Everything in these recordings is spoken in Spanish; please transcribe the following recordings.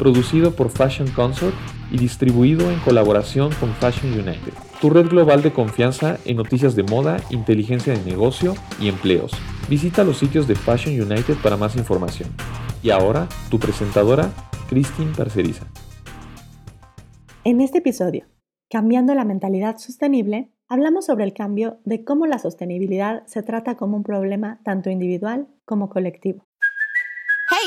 producido por Fashion Consort y distribuido en colaboración con Fashion United, tu red global de confianza en noticias de moda, inteligencia de negocio y empleos. Visita los sitios de Fashion United para más información. Y ahora, tu presentadora, Christine Parceriza. En este episodio, Cambiando la mentalidad sostenible, hablamos sobre el cambio de cómo la sostenibilidad se trata como un problema tanto individual como colectivo.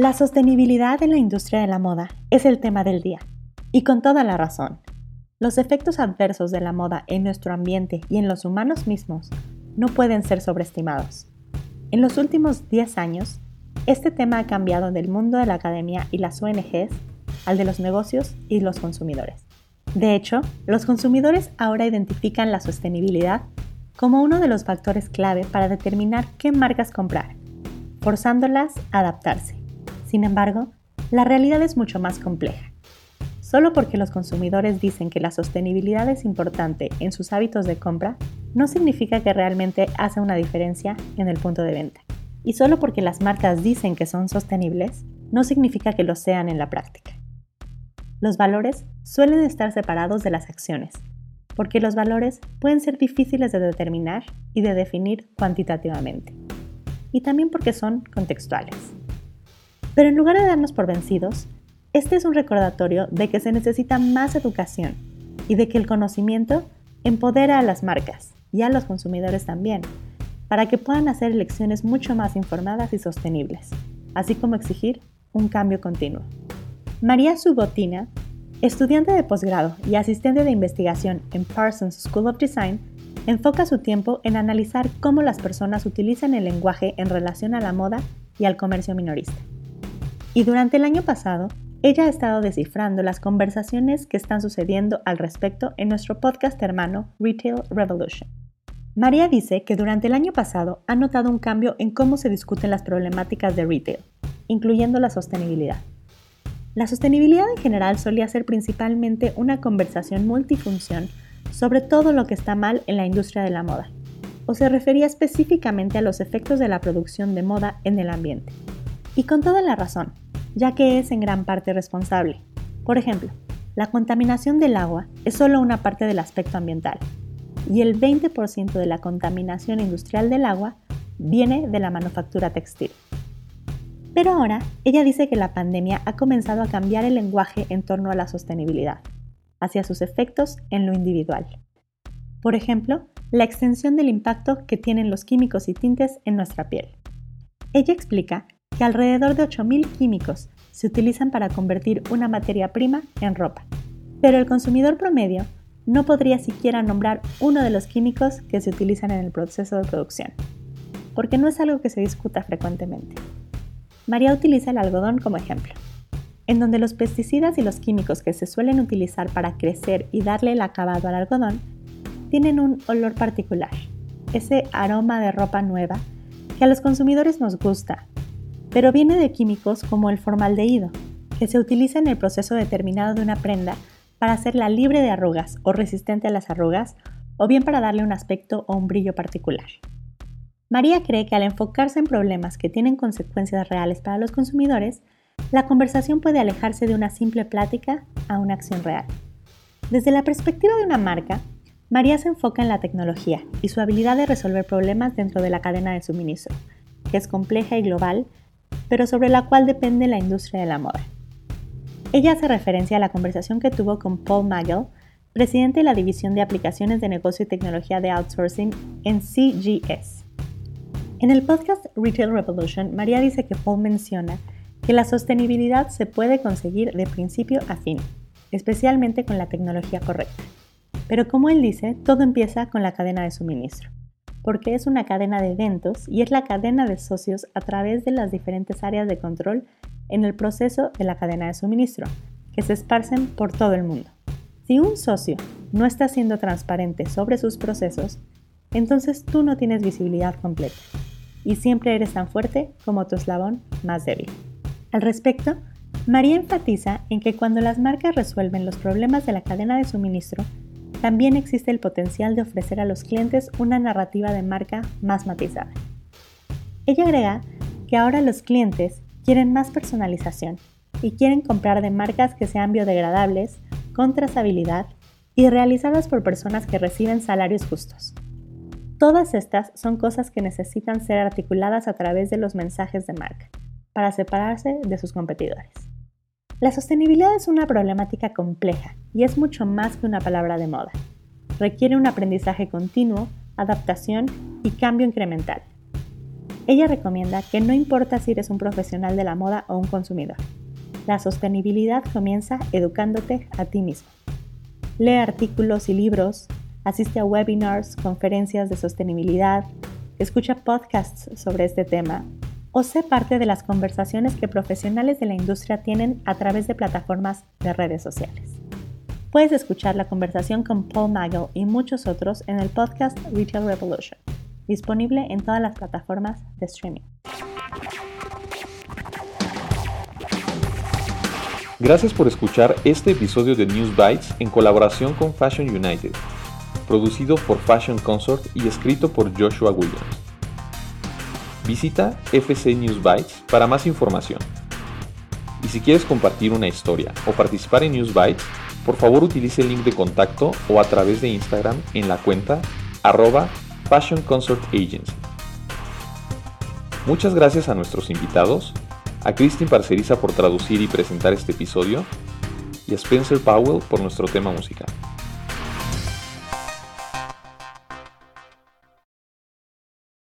La sostenibilidad en la industria de la moda es el tema del día, y con toda la razón. Los efectos adversos de la moda en nuestro ambiente y en los humanos mismos no pueden ser sobreestimados. En los últimos 10 años, este tema ha cambiado del mundo de la academia y las ONGs al de los negocios y los consumidores. De hecho, los consumidores ahora identifican la sostenibilidad como uno de los factores clave para determinar qué marcas comprar, forzándolas a adaptarse. Sin embargo, la realidad es mucho más compleja. Solo porque los consumidores dicen que la sostenibilidad es importante en sus hábitos de compra, no significa que realmente hace una diferencia en el punto de venta. Y solo porque las marcas dicen que son sostenibles, no significa que lo sean en la práctica. Los valores suelen estar separados de las acciones, porque los valores pueden ser difíciles de determinar y de definir cuantitativamente, y también porque son contextuales. Pero en lugar de darnos por vencidos, este es un recordatorio de que se necesita más educación y de que el conocimiento empodera a las marcas y a los consumidores también, para que puedan hacer elecciones mucho más informadas y sostenibles, así como exigir un cambio continuo. María Subotina, estudiante de posgrado y asistente de investigación en Parsons School of Design, enfoca su tiempo en analizar cómo las personas utilizan el lenguaje en relación a la moda y al comercio minorista. Y durante el año pasado, ella ha estado descifrando las conversaciones que están sucediendo al respecto en nuestro podcast hermano Retail Revolution. María dice que durante el año pasado ha notado un cambio en cómo se discuten las problemáticas de retail, incluyendo la sostenibilidad. La sostenibilidad en general solía ser principalmente una conversación multifunción sobre todo lo que está mal en la industria de la moda, o se refería específicamente a los efectos de la producción de moda en el ambiente. Y con toda la razón, ya que es en gran parte responsable. Por ejemplo, la contaminación del agua es solo una parte del aspecto ambiental, y el 20% de la contaminación industrial del agua viene de la manufactura textil. Pero ahora, ella dice que la pandemia ha comenzado a cambiar el lenguaje en torno a la sostenibilidad, hacia sus efectos en lo individual. Por ejemplo, la extensión del impacto que tienen los químicos y tintes en nuestra piel. Ella explica que alrededor de 8.000 químicos se utilizan para convertir una materia prima en ropa, pero el consumidor promedio no podría siquiera nombrar uno de los químicos que se utilizan en el proceso de producción, porque no es algo que se discuta frecuentemente. María utiliza el algodón como ejemplo, en donde los pesticidas y los químicos que se suelen utilizar para crecer y darle el acabado al algodón tienen un olor particular, ese aroma de ropa nueva que a los consumidores nos gusta, pero viene de químicos como el formaldehído, que se utiliza en el proceso determinado de una prenda para hacerla libre de arrugas o resistente a las arrugas, o bien para darle un aspecto o un brillo particular. María cree que al enfocarse en problemas que tienen consecuencias reales para los consumidores, la conversación puede alejarse de una simple plática a una acción real. Desde la perspectiva de una marca, María se enfoca en la tecnología y su habilidad de resolver problemas dentro de la cadena de suministro, que es compleja y global, pero sobre la cual depende la industria de la moda. Ella hace referencia a la conversación que tuvo con Paul Magel, presidente de la División de Aplicaciones de Negocio y Tecnología de Outsourcing en CGS. En el podcast Retail Revolution, María dice que Paul menciona que la sostenibilidad se puede conseguir de principio a fin, especialmente con la tecnología correcta. Pero como él dice, todo empieza con la cadena de suministro, porque es una cadena de eventos y es la cadena de socios a través de las diferentes áreas de control en el proceso de la cadena de suministro, que se esparcen por todo el mundo. Si un socio no está siendo transparente sobre sus procesos, entonces tú no tienes visibilidad completa y siempre eres tan fuerte como tu eslabón más débil. Al respecto, María enfatiza en que cuando las marcas resuelven los problemas de la cadena de suministro, también existe el potencial de ofrecer a los clientes una narrativa de marca más matizada. Ella agrega que ahora los clientes quieren más personalización y quieren comprar de marcas que sean biodegradables, con trazabilidad y realizadas por personas que reciben salarios justos. Todas estas son cosas que necesitan ser articuladas a través de los mensajes de marca para separarse de sus competidores. La sostenibilidad es una problemática compleja y es mucho más que una palabra de moda. Requiere un aprendizaje continuo, adaptación y cambio incremental. Ella recomienda que no importa si eres un profesional de la moda o un consumidor. La sostenibilidad comienza educándote a ti mismo. Lee artículos y libros, asiste a webinars, conferencias de sostenibilidad, escucha podcasts sobre este tema o sé parte de las conversaciones que profesionales de la industria tienen a través de plataformas de redes sociales. Puedes escuchar la conversación con Paul Nagel y muchos otros en el podcast Retail Revolution, disponible en todas las plataformas de streaming. Gracias por escuchar este episodio de News Bites en colaboración con Fashion United, producido por Fashion Consort y escrito por Joshua Williams. Visita FC News Bytes para más información. Y si quieres compartir una historia o participar en News Bytes, por favor utilice el link de contacto o a través de Instagram en la cuenta arroba Fashion Consort Agency. Muchas gracias a nuestros invitados, a Christine Parceriza por traducir y presentar este episodio y a Spencer Powell por nuestro tema musical.